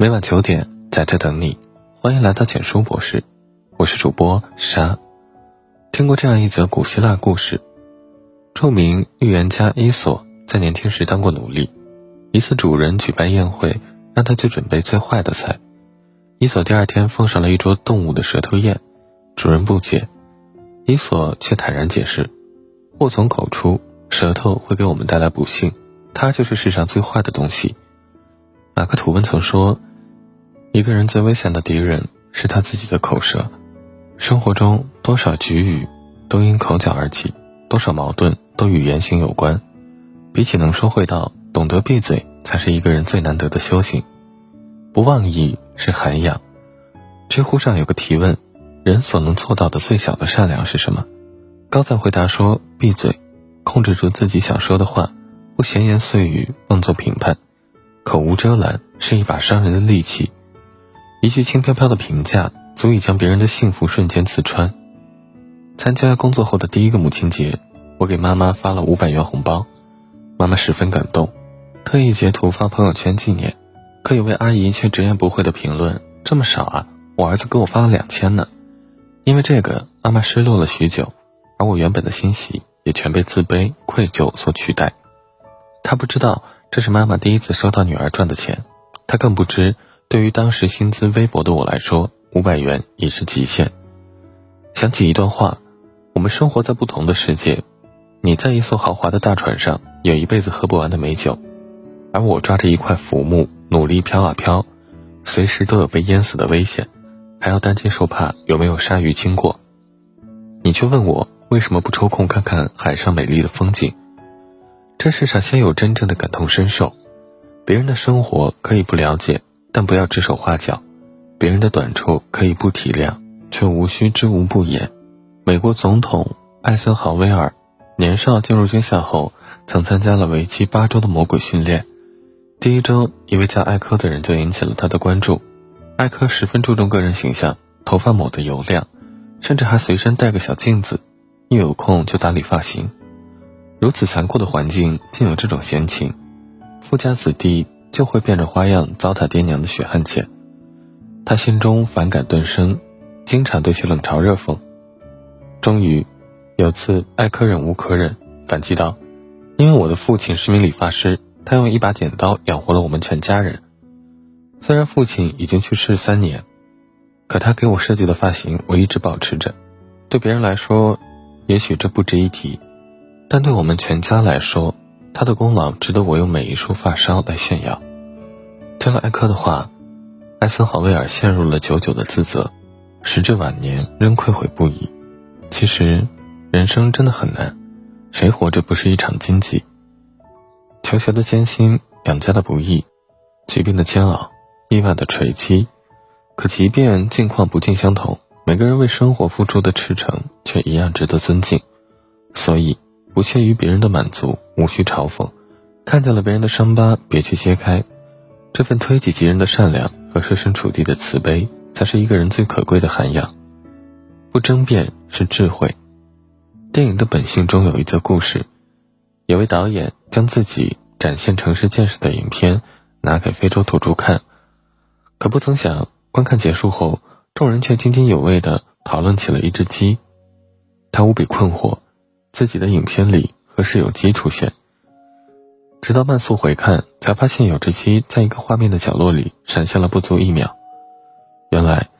每晚九点在这等你，欢迎来到简书博士，我是主播沙。听过这样一则古希腊故事：著名预言家伊索在年轻时当过奴隶，一次主人举办宴会，让他去准备最坏的菜。伊索第二天奉上了一桌动物的舌头宴，主人不解，伊索却坦然解释：祸从口出，舌头会给我们带来不幸，它就是世上最坏的东西。马克吐温曾说。一个人最危险的敌人是他自己的口舌。生活中多少局语都因口角而起，多少矛盾都与言行有关。比起能说会道，懂得闭嘴才是一个人最难得的修行。不妄议是涵养。知乎上有个提问：人所能做到的最小的善良是什么？高赞回答说：闭嘴，控制住自己想说的话，不闲言碎语，妄作评判。口无遮拦是一把伤人的利器。一句轻飘飘的评价，足以将别人的幸福瞬间刺穿。参加工作后的第一个母亲节，我给妈妈发了五百元红包，妈妈十分感动，特意截图发朋友圈纪念。可有位阿姨却直言不讳的评论：“这么少啊，我儿子给我发了两千呢。”因为这个，妈妈失落了许久，而我原本的欣喜也全被自卑、愧疚所取代。她不知道这是妈妈第一次收到女儿赚的钱，她更不知。对于当时薪资微薄的我来说，五百元已是极限。想起一段话：我们生活在不同的世界，你在一艘豪华的大船上，有一辈子喝不完的美酒，而我抓着一块浮木，努力飘啊飘，随时都有被淹死的危险，还要担惊受怕有没有鲨鱼经过。你却问我为什么不抽空看看海上美丽的风景？这世上先有真正的感同身受，别人的生活可以不了解。但不要指手画脚，别人的短处可以不体谅，却无需知无不言。美国总统艾森豪威尔年少进入军校后，曾参加了为期八周的魔鬼训练。第一周，一位叫艾科的人就引起了他的关注。艾科十分注重个人形象，头发抹得油亮，甚至还随身带个小镜子，一有空就打理发型。如此残酷的环境，竟有这种闲情，富家子弟。就会变着花样糟蹋爹娘的血汗钱，他心中反感顿生，经常对其冷嘲热讽。终于，有次艾科忍无可忍，反击道：“因为我的父亲是名理发师，他用一把剪刀养活了我们全家人。虽然父亲已经去世三年，可他给我设计的发型我一直保持着。对别人来说，也许这不值一提，但对我们全家来说。”他的功劳值得我用每一束发梢来炫耀。听了艾科的话，艾森豪威尔陷入了久久的自责，时至晚年仍愧悔不已。其实，人生真的很难，谁活着不是一场荆棘？求学的艰辛，养家的不易，疾病的煎熬，意外的锤击。可即便境况不尽相同，每个人为生活付出的赤诚却一样值得尊敬。所以。不屑于别人的满足，无需嘲讽；看见了别人的伤疤，别去揭开。这份推己及人的善良和设身处地的慈悲，才是一个人最可贵的涵养。不争辩是智慧。电影的本性中有一则故事：有位导演将自己展现城市建设的影片拿给非洲土著看，可不曾想，观看结束后，众人却津津有味地讨论起了一只鸡。他无比困惑。自己的影片里何时有鸡出现？直到慢速回看，才发现有只鸡在一个画面的角落里闪现了不足一秒。原来，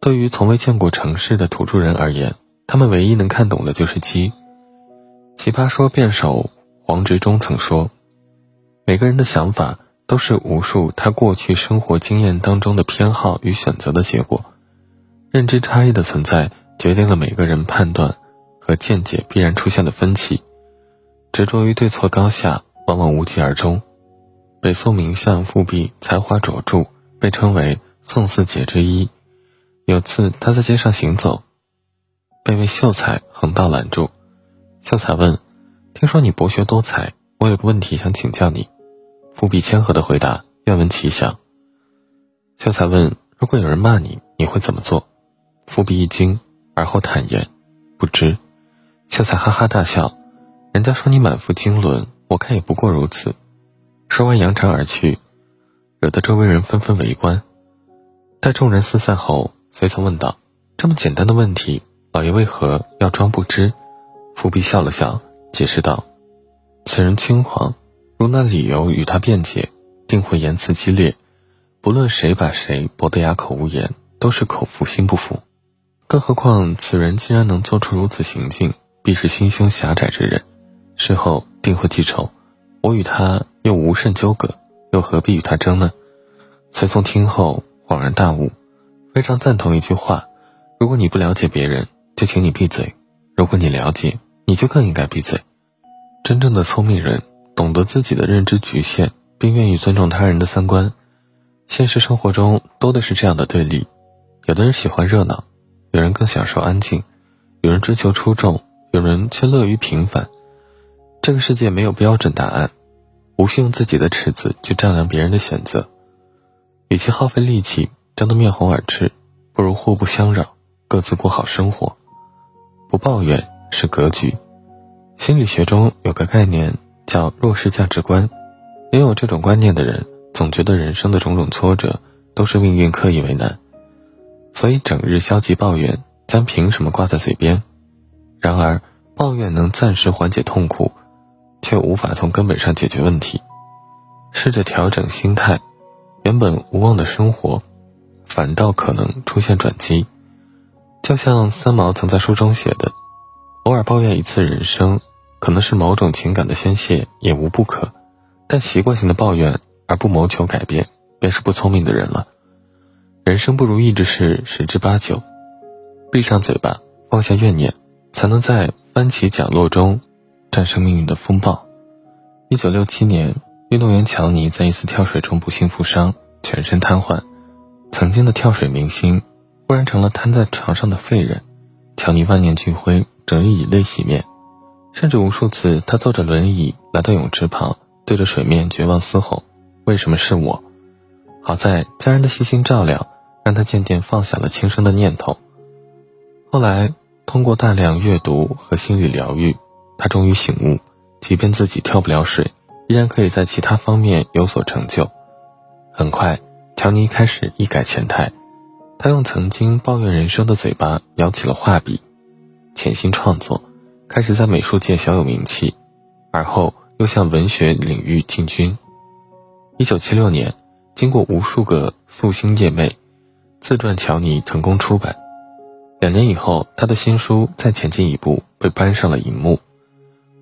对于从未见过城市的土著人而言，他们唯一能看懂的就是鸡。奇葩说辩手黄执中曾说：“每个人的想法都是无数他过去生活经验当中的偏好与选择的结果。认知差异的存在，决定了每个人判断。”和见解必然出现的分歧，执着于对错高下，往往无疾而终。北宋名相富弼才华卓著，被称为宋四杰之一。有次他在街上行走，被位秀才横道拦住。秀才问：“听说你博学多才，我有个问题想请教你。”富弼谦和的回答：“愿闻其详。”秀才问：“如果有人骂你，你会怎么做？”富弼一惊，而后坦言：“不知。”秀才哈哈大笑，人家说你满腹经纶，我看也不过如此。说完扬长而去，惹得周围人纷纷围观。待众人四散后，随从问道：“这么简单的问题，老爷为何要装不知？”伏弼笑了笑，解释道：“此人轻狂，如那理由与他辩解，定会言辞激烈。不论谁把谁驳得哑口无言，都是口服心不服。更何况此人竟然能做出如此行径，必是心胸狭窄之人，事后定会记仇。我与他又无甚纠葛，又何必与他争呢？”随从听后恍然大悟，非常赞同一句话：“如果你不了解别人，就请你闭嘴；如果你了解，”你就更应该闭嘴。真正的聪明人懂得自己的认知局限，并愿意尊重他人的三观。现实生活中多的是这样的对立：有的人喜欢热闹，有人更享受安静；有人追求出众，有人却乐于平凡。这个世界没有标准答案，无需用自己的尺子去丈量别人的选择。与其耗费力气争得面红耳赤，不如互不相扰，各自过好生活，不抱怨。是格局。心理学中有个概念叫弱势价值观，拥有这种观念的人总觉得人生的种种挫折都是命运刻意为难，所以整日消极抱怨，将凭什么挂在嘴边。然而，抱怨能暂时缓解痛苦，却无法从根本上解决问题。试着调整心态，原本无望的生活，反倒可能出现转机。就像三毛曾在书中写的。偶尔抱怨一次人生，可能是某种情感的宣泄，也无不可。但习惯性的抱怨而不谋求改变，便是不聪明的人了。人生不如意之事十之八九，闭上嘴巴，放下怨念，才能在翻起角落中战胜命运的风暴。一九六七年，运动员乔尼在一次跳水中不幸负伤，全身瘫痪。曾经的跳水明星，忽然成了瘫在床上的废人。乔尼万念俱灰。整日以泪洗面，甚至无数次，他坐着轮椅来到泳池旁，对着水面绝望嘶吼：“为什么是我？”好在家人的细心照料，让他渐渐放下了轻生的念头。后来，通过大量阅读和心理疗愈，他终于醒悟，即便自己跳不了水，依然可以在其他方面有所成就。很快，乔尼开始一改前态，他用曾经抱怨人生的嘴巴，摇起了画笔。潜心创作，开始在美术界小有名气，而后又向文学领域进军。一九七六年，经过无数个夙兴夜寐，自传乔尼成功出版。两年以后，他的新书再前进一步，被搬上了荧幕，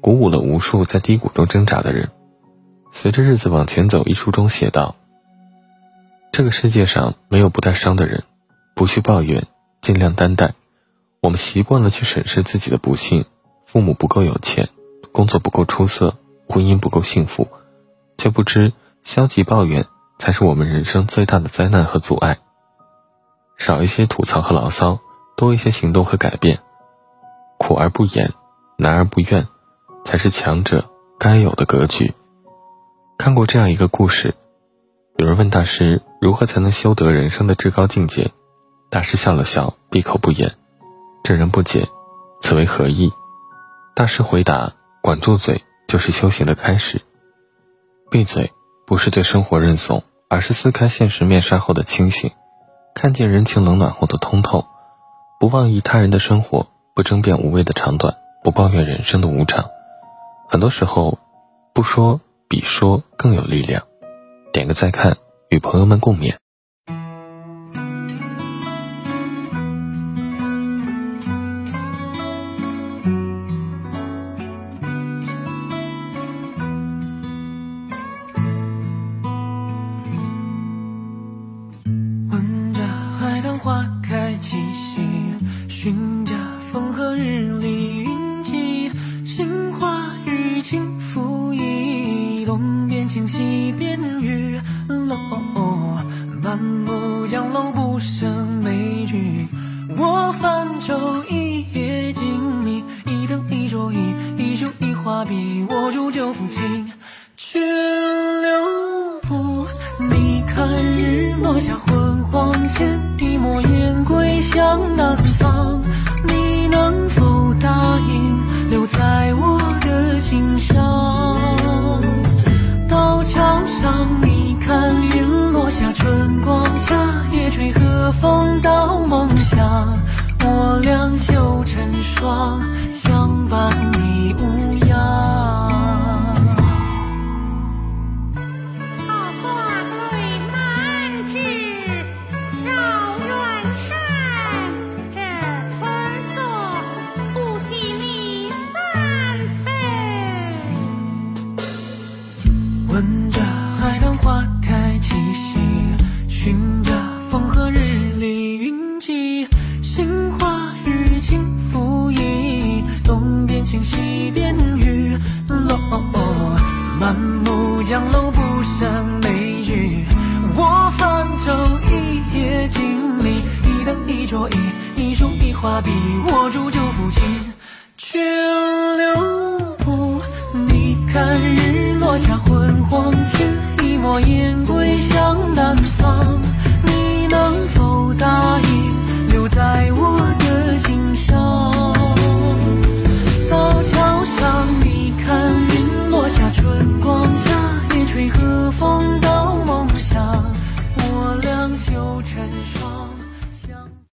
鼓舞了无数在低谷中挣扎的人。随着日子往前走，一书中写道：“这个世界上没有不带伤的人，不去抱怨，尽量担待。”我们习惯了去审视自己的不幸：父母不够有钱，工作不够出色，婚姻不够幸福，却不知消极抱怨才是我们人生最大的灾难和阻碍。少一些吐槽和牢骚，多一些行动和改变。苦而不言，难而不怨，才是强者该有的格局。看过这样一个故事：有人问大师如何才能修得人生的至高境界，大师笑了笑，闭口不言。这人不解，此为何意？大师回答：“管住嘴，就是修行的开始。闭嘴，不是对生活认怂，而是撕开现实面纱后的清醒，看见人情冷暖后的通透。不妄议他人的生活，不争辩无谓的长短，不抱怨人生的无常。很多时候，不说比说更有力量。”点个再看，与朋友们共勉。江楼不胜枚举。我泛舟一叶静谧，一灯一桌一，一书一画笔，握住旧抚琴，去留步。你看日落下昏黄前，一抹烟归向南方。你能否答应留在我的心上？两袖尘霜相伴你无笔握住旧抚琴，却留不你看日落下昏黄，轻一抹烟。